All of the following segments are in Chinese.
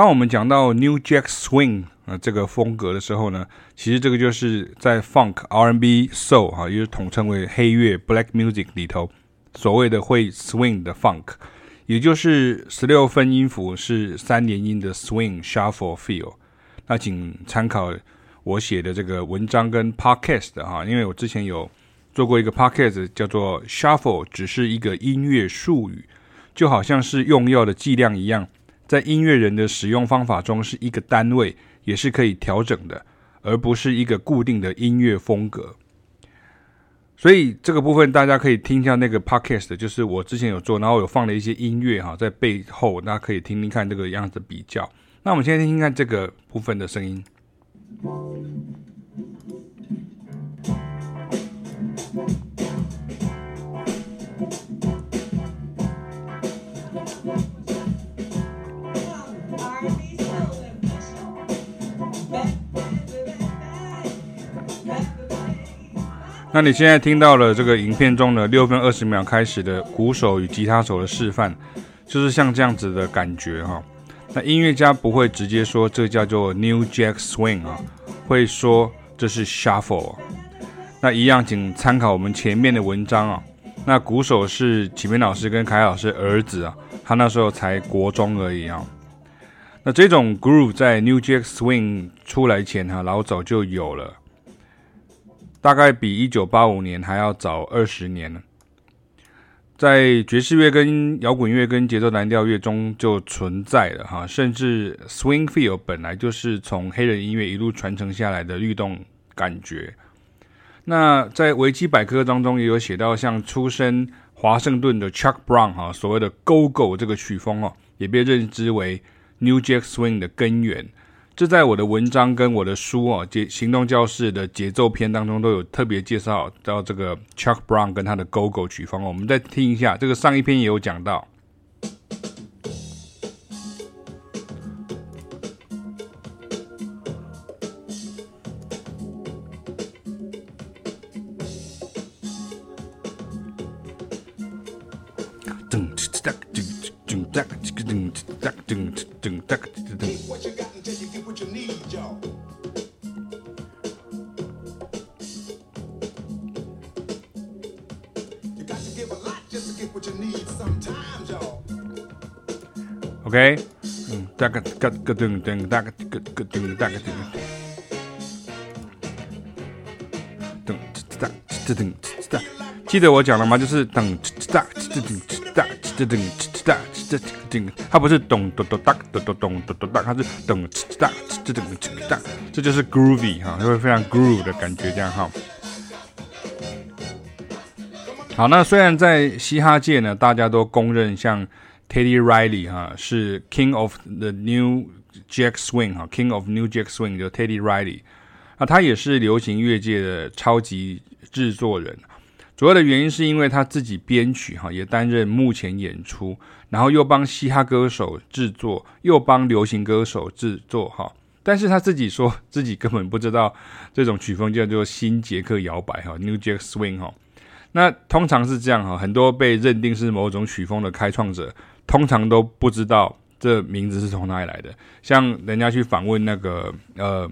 当我们讲到 New Jack Swing 啊这个风格的时候呢，其实这个就是在 Funk、R&B、Soul 哈，也就是统称为黑乐 Black Music 里头所谓的会 Swing 的 Funk，也就是十六分音符是三连音的 Swing Shuffle Feel。那请参考我写的这个文章跟 Podcast 哈，因为我之前有做过一个 Podcast 叫做 Shuffle，只是一个音乐术语，就好像是用药的剂量一样。在音乐人的使用方法中是一个单位，也是可以调整的，而不是一个固定的音乐风格。所以这个部分大家可以听一下那个 podcast，就是我之前有做，然后有放了一些音乐哈，在背后大家可以听听看这个样子比较。那我们现在听听看这个部分的声音。那你现在听到了这个影片中的六分二十秒开始的鼓手与吉他手的示范，就是像这样子的感觉哈。那音乐家不会直接说这叫做 New Jack Swing 啊，会说这是 Shuffle。那一样，请参考我们前面的文章啊。那鼓手是启明老师跟凯老师儿子啊，他那时候才国中而已啊。那这种 groove 在 New Jack Swing 出来前哈，老早就有了。大概比一九八五年还要早二十年呢，在爵士乐跟摇滚乐跟节奏蓝调乐中就存在了哈，甚至 swing feel 本来就是从黑人音乐一路传承下来的律动感觉。那在维基百科当中也有写到，像出身华盛顿的 Chuck Brown 哈，所谓的 Go-Go 这个曲风哦，也被认知为 New Jack Swing 的根源。这在我的文章跟我的书啊，节行动教室的节奏篇当中都有特别介绍到这个 Chuck Brown 跟他的 Go-Go 曲风哦。我们再听一下，这个上一篇也有讲到。OK，嗯，大个个个噔噔，大个个个噔，大个噔，噔哒哒噔哒，记得我讲了吗？就是噔哒哒噔哒哒噔哒哒噔，它不是咚咚咚哒咚咚咚咚咚哒，它是咚哒哒噔哒，这就是 groovy 哈，就会非常 groove 的感觉，这样哈。好，那虽然在嘻哈界呢，大家都公认像。Teddy Riley 哈是 King of the New Jack Swing 哈，King of New Jack Swing 就 Teddy Riley，那，他也是流行乐界的超级制作人。主要的原因是因为他自己编曲哈，也担任幕前演出，然后又帮嘻哈歌手制作，又帮流行歌手制作哈。但是他自己说自己根本不知道这种曲风叫做新杰克摇摆哈，New Jack Swing 哈。那通常是这样哈，很多被认定是某种曲风的开创者。通常都不知道这名字是从哪里来的，像人家去访问那个呃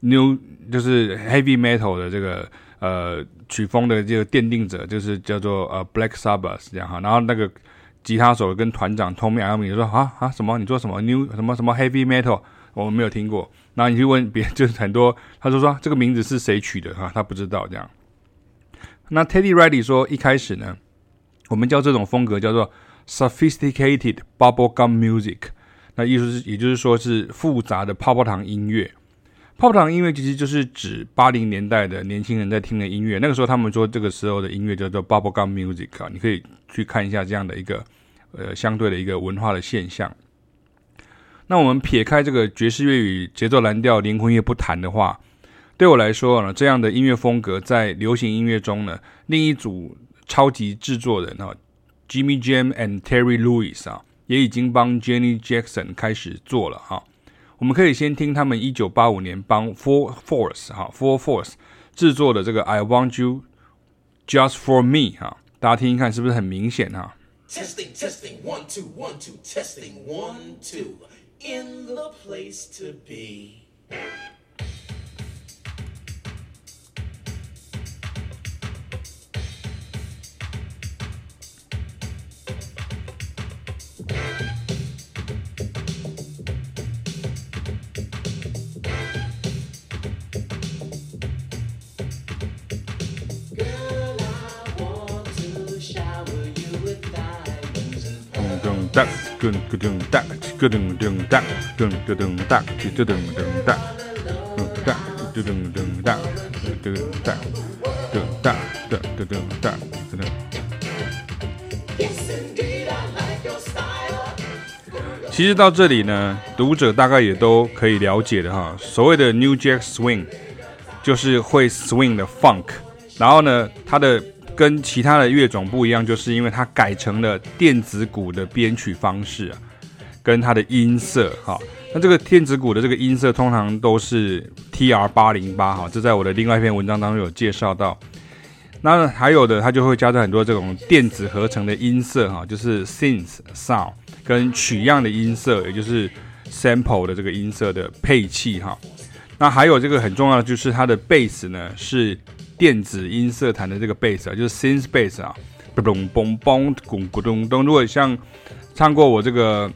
New 就是 Heavy Metal 的这个呃曲风的这个奠定者，就是叫做呃 Black Sabbath 这样哈，然后那个吉他手跟团长 Tony Iommi 说啊啊什么你做什么 New 什么什么 Heavy Metal 我们没有听过，然后你去问别人就是很多，他就说这个名字是谁取的哈，他不知道这样。那 Teddy Riley 说一开始呢，我们叫这种风格叫做。Sophisticated bubblegum music，那意思是，也就是说是复杂的泡泡糖音乐。泡泡糖音乐其实就是指八零年代的年轻人在听的音乐。那个时候他们说这个时候的音乐叫做 bubblegum music 啊，你可以去看一下这样的一个呃相对的一个文化的现象。那我们撇开这个爵士乐与节奏蓝调灵魂乐不谈的话，对我来说呢，这样的音乐风格在流行音乐中呢，另一组超级制作人啊。Jimmy Jam and Terry Lewis 啊，也已经帮 Janet Jackson 开始做了哈。我们可以先听他们一九八五年帮 Four Force 哈 Four Force 制作的这个 I Want You Just For Me 哈，大家听一看是不是很明显哈？Testing, testing, one, two, one, two, testing, one, two. in the place to be. 噔噔噔哒，噔噔噔哒，噔噔噔哒，噔噔噔哒，噔噔噔哒，噔哒，噔噔噔哒，噔哒。其实到这里呢，读者大概也都可以了解的哈。所谓的 New Jack Swing，就是会 swing 的 funk，然后呢，它的。跟其他的乐种不一样，就是因为它改成了电子鼓的编曲方式啊，跟它的音色哈。那这个电子鼓的这个音色通常都是 TR 八零八哈，这在我的另外一篇文章当中有介绍到。那还有的，它就会加上很多这种电子合成的音色哈，就是 synth sound 跟取样的音色，也就是 sample 的这个音色的配器哈。那还有这个很重要的就是它的 bass 呢是。电子音色弹的这个贝斯啊，就是 synth bass 啊，嘣嘣嘣嘣，咕咕咚咚。如果像唱过我这个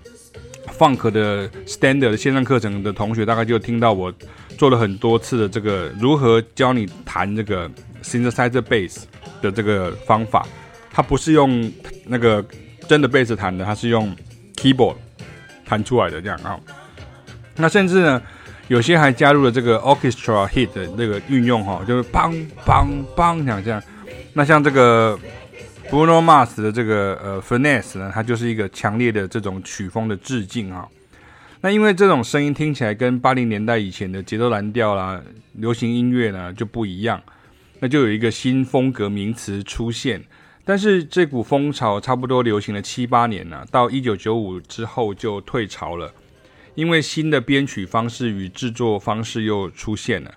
funk 的 standard 的线上课程的同学，大概就听到我做了很多次的这个如何教你弹这个 synthesizer bass 的这个方法。它不是用那个真的贝斯弹的，它是用 keyboard 弹出来的这样啊。那甚至呢，有些还加入了这个 orchestra hit 的那个运用哈，就是梆梆梆像这样。那像这个 Bruno Mars 的这个呃 Finesse 呢，它就是一个强烈的这种曲风的致敬哈。那因为这种声音听起来跟八零年代以前的节奏蓝调啦、流行音乐呢就不一样，那就有一个新风格名词出现。但是这股风潮差不多流行了七八年了，到一九九五之后就退潮了。因为新的编曲方式与制作方式又出现了，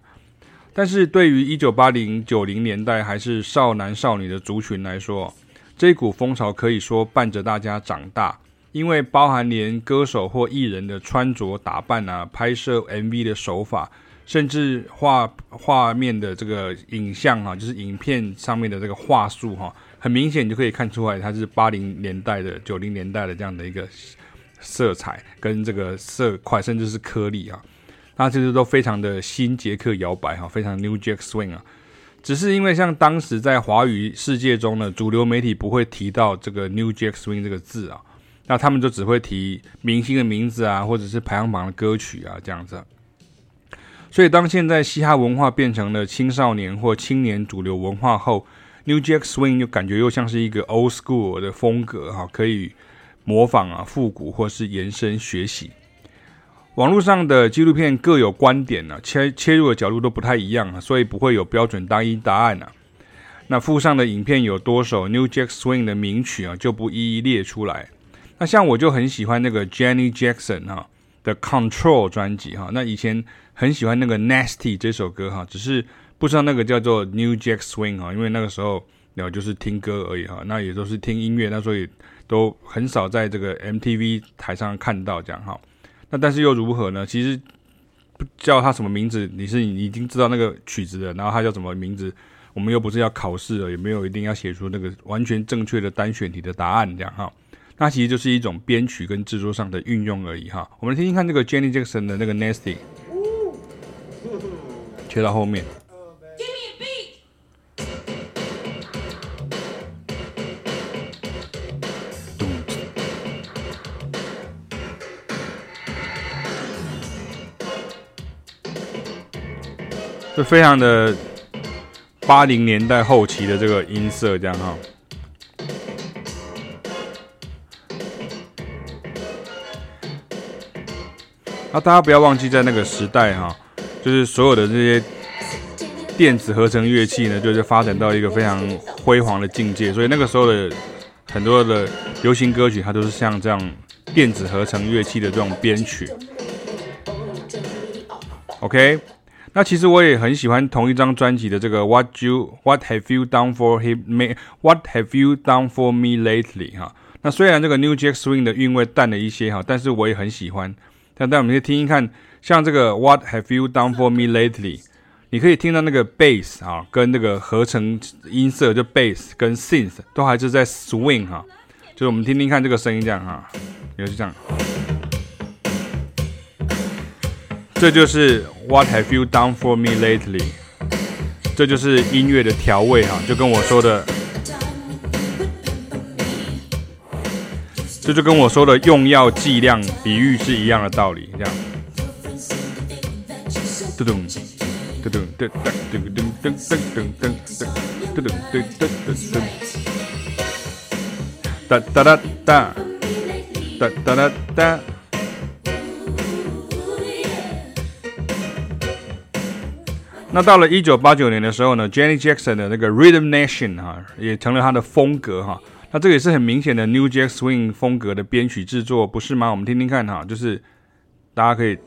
但是对于一九八零九零年代还是少男少女的族群来说，这股风潮可以说伴着大家长大，因为包含连歌手或艺人的穿着打扮啊、拍摄 MV 的手法，甚至画画面的这个影像哈、啊，就是影片上面的这个画素哈，很明显就可以看出来它是八零年代的、九零年代的这样的一个。色彩跟这个色块，甚至是颗粒啊，那其实都非常的新杰克摇摆哈，非常 New Jack Swing 啊。只是因为像当时在华语世界中呢，主流媒体不会提到这个 New Jack Swing 这个字啊，那他们就只会提明星的名字啊，或者是排行榜的歌曲啊这样子。所以当现在嘻哈文化变成了青少年或青年主流文化后，New Jack Swing 就感觉又像是一个 Old School 的风格哈，可以。模仿啊，复古或是延伸学习。网络上的纪录片各有观点呢、啊，切切入的角度都不太一样啊，所以不会有标准单一答案啊。那附上的影片有多首 New Jack Swing 的名曲啊，就不一一列出来。那像我就很喜欢那个 Janet Jackson 哈、啊、的 Control 专辑哈、啊，那以前很喜欢那个 Nasty 这首歌哈、啊，只是不知道那个叫做 New Jack Swing 哈、啊，因为那个时候了就是听歌而已哈、啊，那也都是听音乐，那所以。都很少在这个 MTV 台上看到这样哈，那但是又如何呢？其实不叫他什么名字，你是你已经知道那个曲子的，然后他叫什么名字，我们又不是要考试了，也没有一定要写出那个完全正确的单选题的答案这样哈。那其实就是一种编曲跟制作上的运用而已哈。我们听听看这个 Janet Jackson 的那个 Nasty，切到后面。就非常的八零年代后期的这个音色，这样哈。那大家不要忘记，在那个时代哈，就是所有的这些电子合成乐器呢，就是发展到一个非常辉煌的境界。所以那个时候的很多的流行歌曲，它都是像这样电子合成乐器的这种编曲。OK。那其实我也很喜欢同一张专辑的这个 What You What Have You Done For Him Me What Have You Done For Me Lately 哈，那虽然这个 New Jack Swing 的韵味淡了一些哈，但是我也很喜欢但但我们可以听听看，像这个 What have you done for me lately？你可以听到那个 bass 啊，跟那个合成音色就 bass 跟 synth 都还是在 swing 哈、就是我们听听看这个声音这样哈，也是这样，这就是 What have you done for me lately？这就是音乐的调味哈，就跟我说的，这就跟我说的用药剂量比喻是一样的道理，这样，嘟咚。噔噔噔噔噔噔噔噔噔噔噔噔噔噔噔噔噔，哒哒哒哒，哒哒哒哒。那到了一九八九年的时候呢，Jenny Jackson 的那个 Rhythm Nation 哈，也成了他的风格哈。那这个也是很明显的 New Jack Swing 风格的编曲制作，不是吗？我们听听看哈，就是大家可以。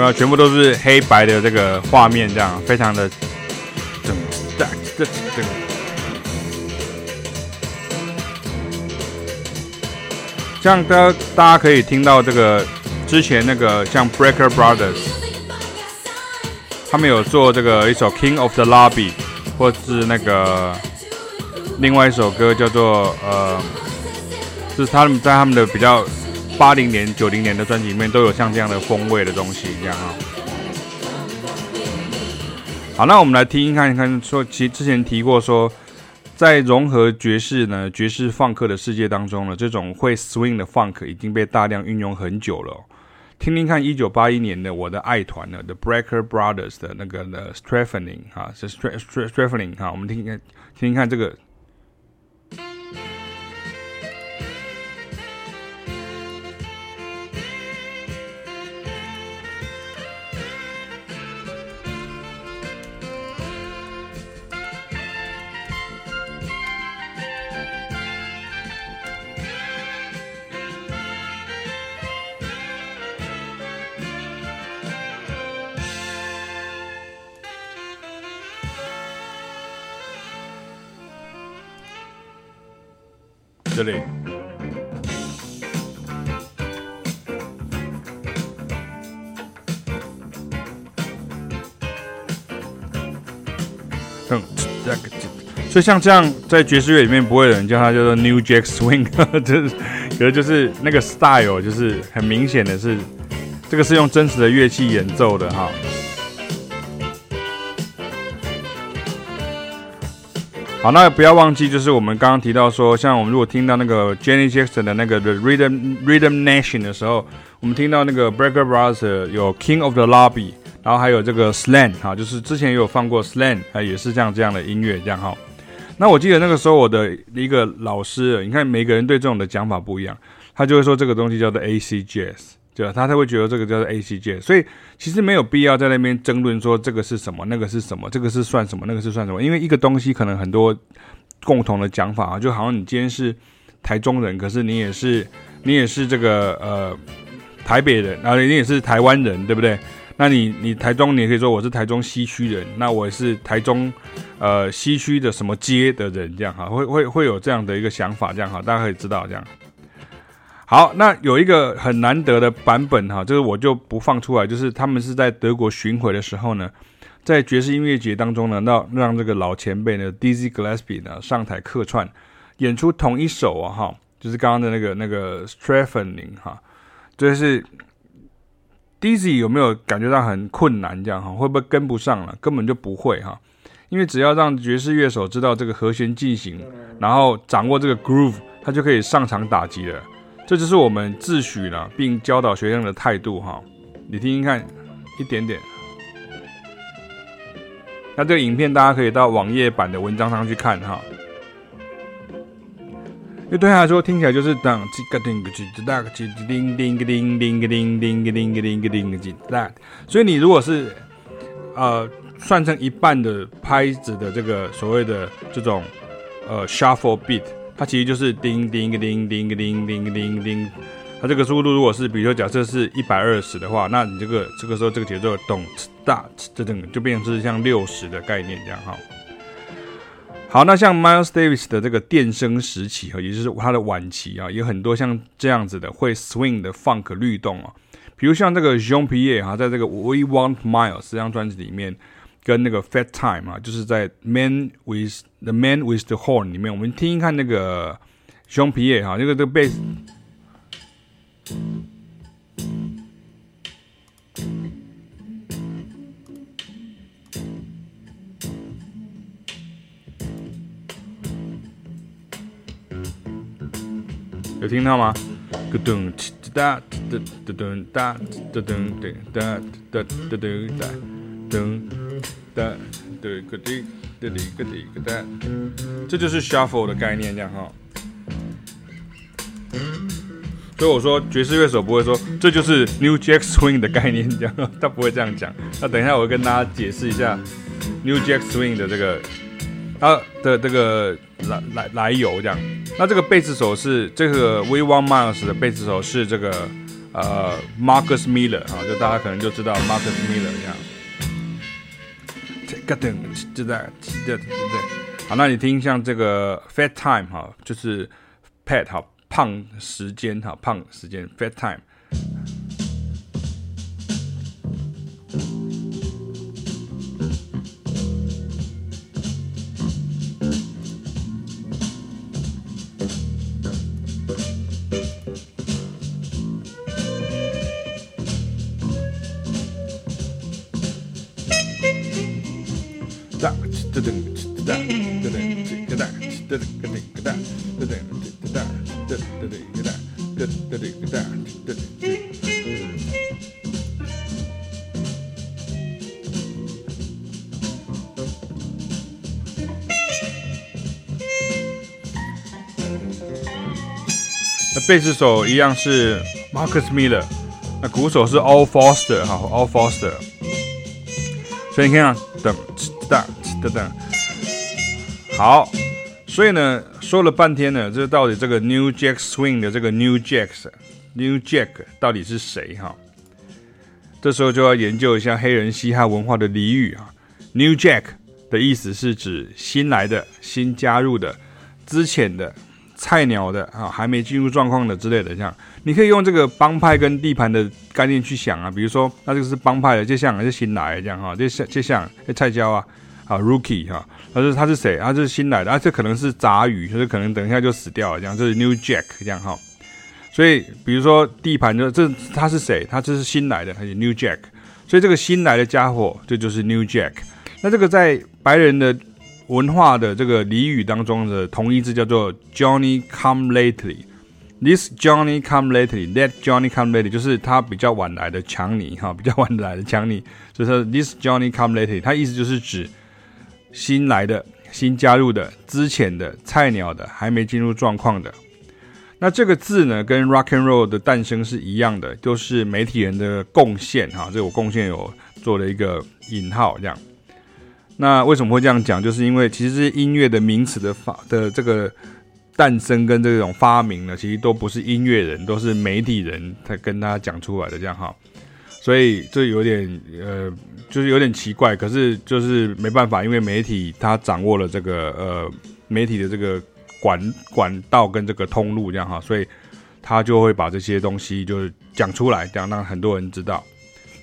呃，全部都是黑白的这个画面，这样非常的整这这这个。像大家大家可以听到这个之前那个像 Breaker Brothers，他们有做这个一首 King of the Lobby，或是那个另外一首歌叫做呃，就是他们在他们的比较。八零年、九零年的专辑里面都有像这样的风味的东西一样啊。好，那我们来听一看一，看说，其之前提过说，在融合爵士呢、爵士放克的世界当中呢，这种会 swing 的 funk 已经被大量运用很久了。听听看，一九八一年的我的爱团呢，The Breaker Brothers 的那个的 strengthening 哈，是 Strafening 哈，我们听听看，听听看这个。这里，所以像这样，在爵士乐里面，不会有人叫它叫做 New Jack Swing，就是，可是就是那个 style，就是很明显的是，这个是用真实的乐器演奏的哈。好，那不要忘记，就是我们刚刚提到说，像我们如果听到那个 Janet Jackson 的那个 The Rhythm Rhythm Nation 的时候，我们听到那个 Brecker Brothers 有 King of the Lobby，然后还有这个 Slant 哈，就是之前也有放过 Slant，啊，也是这样这样的音乐这样哈。那我记得那个时候我的一个老师，你看每个人对这种的讲法不一样，他就会说这个东西叫做 AC Jazz。对？他才会觉得这个叫做 ACJ，所以其实没有必要在那边争论说这个是什么，那个是什么，这个是算什么，那个是算什么。因为一个东西可能很多共同的讲法啊，就好像你今天是台中人，可是你也是你也是这个呃台北人，然后你也是台湾人，对不对？那你你台中，你也可以说我是台中西区人，那我是台中呃西区的什么街的人，这样哈，会会会有这样的一个想法，这样哈，大家可以知道这样。好，那有一个很难得的版本哈，就是我就不放出来，就是他们是在德国巡回的时候呢，在爵士音乐节当中呢，让让这个老前辈呢，Dizzy Gillespie 呢上台客串演出同一首啊哈，就是刚刚的那个那个 Strafening 哈，就是 Dizzy 有没有感觉到很困难这样哈？会不会跟不上了？根本就不会哈，因为只要让爵士乐手知道这个和弦进行，然后掌握这个 groove，他就可以上场打击了。这就是我们自诩了，并教导学生的态度哈。你听听看，一点点。那这个影片大家可以到网页版的文章上去看哈。因为对他来说听起来就是当叽个叮个叽哒个叽叮叮个叮叮个叮叮个叮个叮个叮个叽哒，所以你如果是呃算成一半的拍子的这个所谓的这种呃 shuffle beat，它其实就是叮叮个叮叮个叮叮个叮叮。它这个速度如果是，比如说假设是一百二十的话，那你这个这个时候这个节奏咚哧哒这等就变成是像六十的概念这样哈。好，那像 Miles Davis 的这个电声时期哈，也就是他的晚期啊，有很多像这样子的会 swing 的 funk 律动啊，比如像这个 Jean Pierre 哈，在这个 We Want Miles 这张专辑里面，跟那个 Fat Time 啊，就是在 Man with the Man with the Horn 里面，我们听一看那个 Jean Pierre 哈，那个这个贝斯。有听到吗？咯噔叽哒嘚嘚噔哒嘚噔噔哒哒哒嘚咯滴嘚哩咯滴咯哒，这就是 shuffle 的概念，这样哈。所以我说爵士乐手不会说这就是 New Jack Swing 的概念，这样 他不会这样讲。那等一下我会跟大家解释一下 New Jack Swing 的这个啊的这个来来来由，这样。那这个贝斯手是这个 We Want Miles 的贝斯手是这个呃 Marcus Miller 啊，就大家可能就知道 Marcus Miller 这样。噔，就在，对不对。好，那你听像这个 Fat Time 哈，就是 Pat 哈。胖时间哈，胖时间，fat time。贝斯手一样是 Marcus Miller，那鼓手是 All Foster 哈 All Foster，。所以你看啊，噔嘚嘚嘚嘚，好。所以呢，说了半天呢，这到底这个 New Jack Swing 的这个 New Jacks，New Jack 到底是谁哈？这时候就要研究一下黑人嘻哈文化的俚语啊。New Jack 的意思是指新来的、新加入的、之前的、菜鸟的啊，还没进入状况的之类的。这样，你可以用这个帮派跟地盘的概念去想啊。比如说，那这个是帮派的，就像还是新来的这样哈，就像就像菜椒啊。啊，Rookie 哈，他说他是谁？他是新来的，啊，这可能是杂鱼，就是可能等一下就死掉了，这样，这是 New Jack 这样哈。所以，比如说地盘就这他是谁？他这是新来的，他是 New Jack。所以这个新来的家伙，这就是 New Jack。那这个在白人的文化的这个俚语当中的同义字叫做 Johnny Come Lately。This Johnny Come Lately，That Johnny Come Lately，就是他比较晚来的强尼哈，比较晚来的强尼。所以说 This Johnny Come Lately，他意思就是指。新来的、新加入的、之前的、菜鸟的、还没进入状况的，那这个字呢，跟 rock and roll 的诞生是一样的，都是媒体人的贡献哈。这我贡献有做了一个引号，这样。那为什么会这样讲？就是因为其实音乐的名词的发的这个诞生跟这种发明呢，其实都不是音乐人，都是媒体人才跟他讲出来的，这样哈。所以这有点呃，就是有点奇怪，可是就是没办法，因为媒体他掌握了这个呃媒体的这个管管道跟这个通路这样哈，所以他就会把这些东西就是讲出来，这样让很多人知道。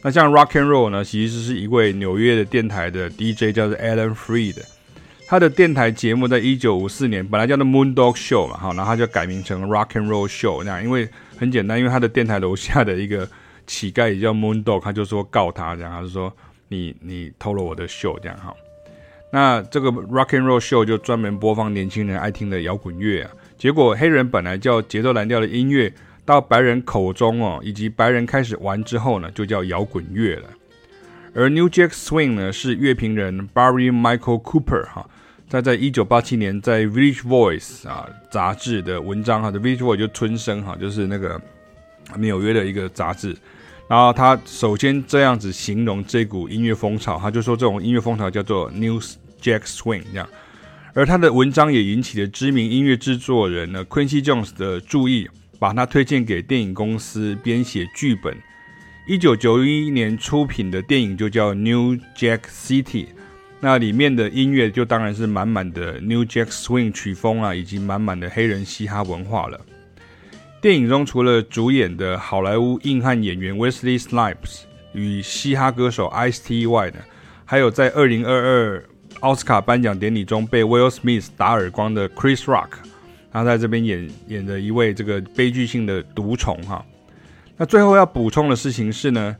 那像 Rock and Roll 呢，其实是一位纽约的电台的 DJ 叫做 Alan Freed，他的电台节目在一九五四年本来叫做 Moon Dog Show 嘛，哈，然后他就改名成 Rock and Roll Show 那样，因为很简单，因为他的电台楼下的一个。乞丐也叫 Moondog，他就说告他这样，他就说你你偷了我的秀这样哈。那这个 Rock and Roll Show 就专门播放年轻人爱听的摇滚乐啊。结果黑人本来叫节奏蓝调的音乐，到白人口中哦，以及白人开始玩之后呢，就叫摇滚乐了。而 New Jack Swing 呢，是乐评人 Barry Michael Cooper 哈，他在一九八七年在 Village Voice 啊杂志的文章哈，的 Village Voice 就春生哈，就是那个纽约的一个杂志。然后他首先这样子形容这股音乐风潮，他就说这种音乐风潮叫做 New Jack Swing 这样。而他的文章也引起了知名音乐制作人呢 Quincy Jones 的注意，把他推荐给电影公司编写剧本。一九九一年出品的电影就叫 New Jack City。那里面的音乐就当然是满满的 New Jack Swing 曲风啊，以及满满的黑人嘻哈文化了。电影中除了主演的好莱坞硬汉演员 Wesley Snipes 与嘻哈歌手 Ice-T 外呢，还有在二零二二奥斯卡颁奖典礼中被 Will Smith 打耳光的 Chris Rock，他在这边演演的一位这个悲剧性的毒虫哈。那最后要补充的事情是呢。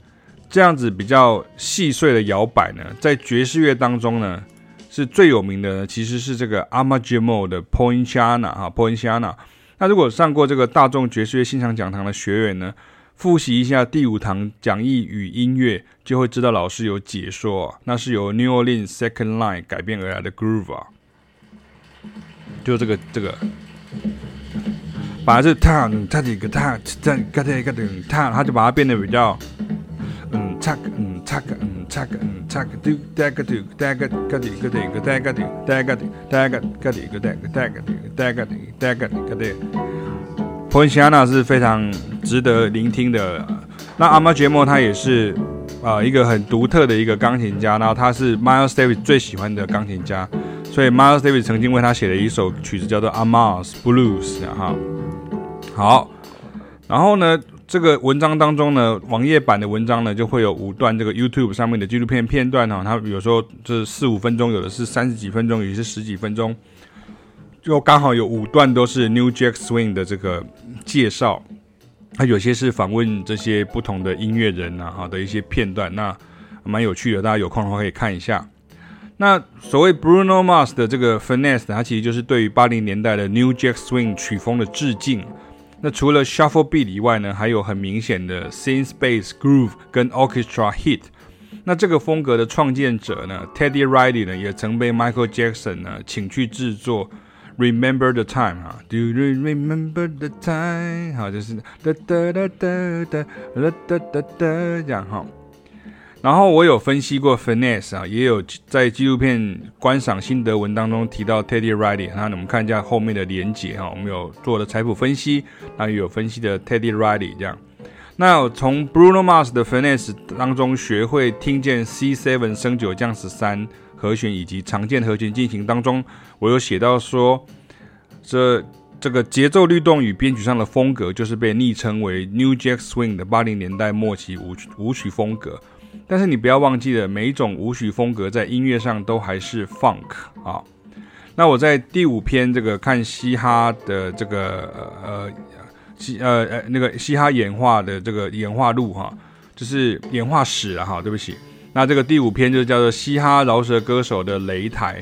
这样子比较细碎的摇摆呢，在爵士乐当中呢，是最有名的呢，其实是这个 Ahmad Jamal 的 Poinciana 哈 Poinciana。那如果上过这个大众爵士乐欣赏讲堂的学员呢，复习一下第五堂讲义与音乐，就会知道老师有解说，那是由 New Orleans Second Line 改编而来的 Groove 啊，就这个这个，把这弹，弹几个弹，弹几个弹，个等，他就把它变得比较，嗯，擦，嗯，擦个，嗯，擦个，嗯，擦个，都呆个，都呆个，个等个等个呆个，呆个，呆个，个等个呆个，呆个，呆个，呆个，个等。波西安娜是非常值得聆听的。那阿玛杰莫他也是啊一个很独特的一个钢琴家，然后他是 Miles Davis 最喜欢的钢琴家。所以 Miles Davis 曾经为他写了一首曲子叫做 amas blues 哈。好，然后呢？这个文章当中呢，网页版的文章呢，就会有五段这个 YouTube 上面的纪录片片段哈，它有时候是四五分钟，有的是三十几分钟，有的是十几分钟，就刚好有五段都是 New Jack Swing 的这个介绍，它有些是访问这些不同的音乐人啊哈的一些片段，那蛮有趣的，大家有空的话可以看一下。那所谓 Bruno Mars 的这个 Finesse，它其实就是对于八零年代的 New Jack Swing 曲风的致敬。那除了 Shuffle Beat 以外呢，还有很明显的 Synth Bass Groove 跟 Orchestra Hit。那这个风格的创建者呢，Teddy Riley 呢，也曾被 Michael Jackson 呢请去制作 Remember the Time 哈，Do you remember the time？好，就是哒哒哒哒哒哒哒哒哒这样哈。然后我有分析过 Finesse 啊，也有在纪录片观赏心得文当中提到 Teddy Riley，那我们看一下后面的连结哈，我们有做的采谱分析，那也有分析的 Teddy Riley 这样。那从 Bruno Mars 的 Finesse 当中学会听见 C7 升九降十三和弦以及常见和弦进行当中，我有写到说，这这个节奏律动与编曲上的风格，就是被昵称为 New Jack Swing 的八零年代末期舞曲舞曲风格。但是你不要忘记了，每一种舞曲风格在音乐上都还是 funk 啊。那我在第五篇这个看嘻哈的这个呃嘻呃呃那个嘻哈演化的这个演化路哈，就是演化史了哈。对不起，那这个第五篇就叫做嘻哈饶舌歌手的擂台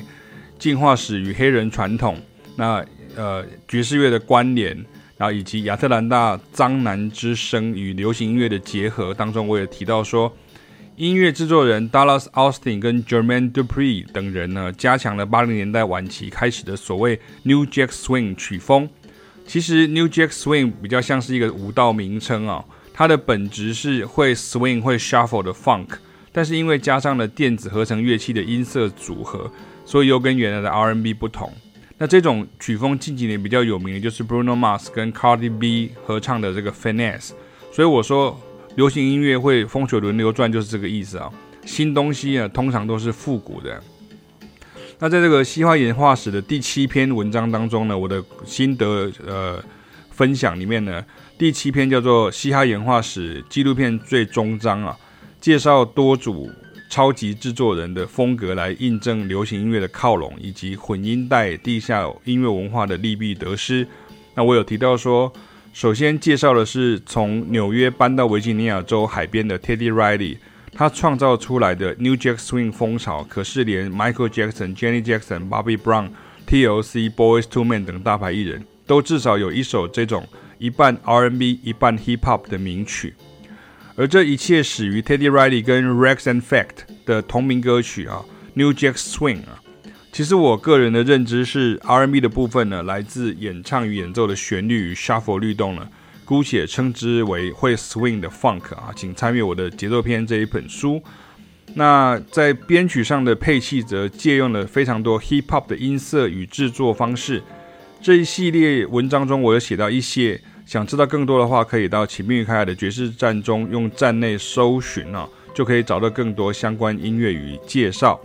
进化史与黑人传统，那呃爵士乐的关联，然后以及亚特兰大脏男之声与流行音乐的结合当中，我也提到说。音乐制作人 Dallas Austin 跟 Jermaine Dupri 等人呢，加强了八零年代晚期开始的所谓 New Jack Swing 曲风。其实 New Jack Swing 比较像是一个舞蹈名称啊，它的本质是会 swing 会 shuffle 的 funk，但是因为加上了电子合成乐器的音色组合，所以又跟原来的 R&B 不同。那这种曲风近几年比较有名的就是 Bruno Mars 跟 Cardi B 合唱的这个 Finesse。所以我说。流行音乐会风水轮流转，就是这个意思啊。新东西啊，通常都是复古的。那在这个嘻哈演化史的第七篇文章当中呢，我的心得呃分享里面呢，第七篇叫做《嘻哈演化史纪录片最终章》啊，介绍多组超级制作人的风格来印证流行音乐的靠拢，以及混音带地下音乐文化的利弊得失。那我有提到说。首先介绍的是从纽约搬到维吉尼亚州海边的 Teddy Riley，他创造出来的 New Jack Swing 风潮，可是连 Michael Jackson、Janet Jackson、Bobby Brown、TLC、Boyz II Men 等大牌艺人都至少有一首这种一半 R&B 一半 Hip Hop 的名曲，而这一切始于 Teddy Riley 跟 Rex and Fact 的同名歌曲啊，New Jack Swing 啊。其实我个人的认知是，R&B 的部分呢，来自演唱与演奏的旋律与 shuffle 律动呢，姑且称之为会 swing 的 funk 啊，请参阅我的节奏篇这一本书。那在编曲上的配器则借用了非常多 hip hop 的音色与制作方式。这一系列文章中，我有写到一些，想知道更多的话，可以到启明与凯凯的爵士站中用站内搜寻啊，就可以找到更多相关音乐与介绍。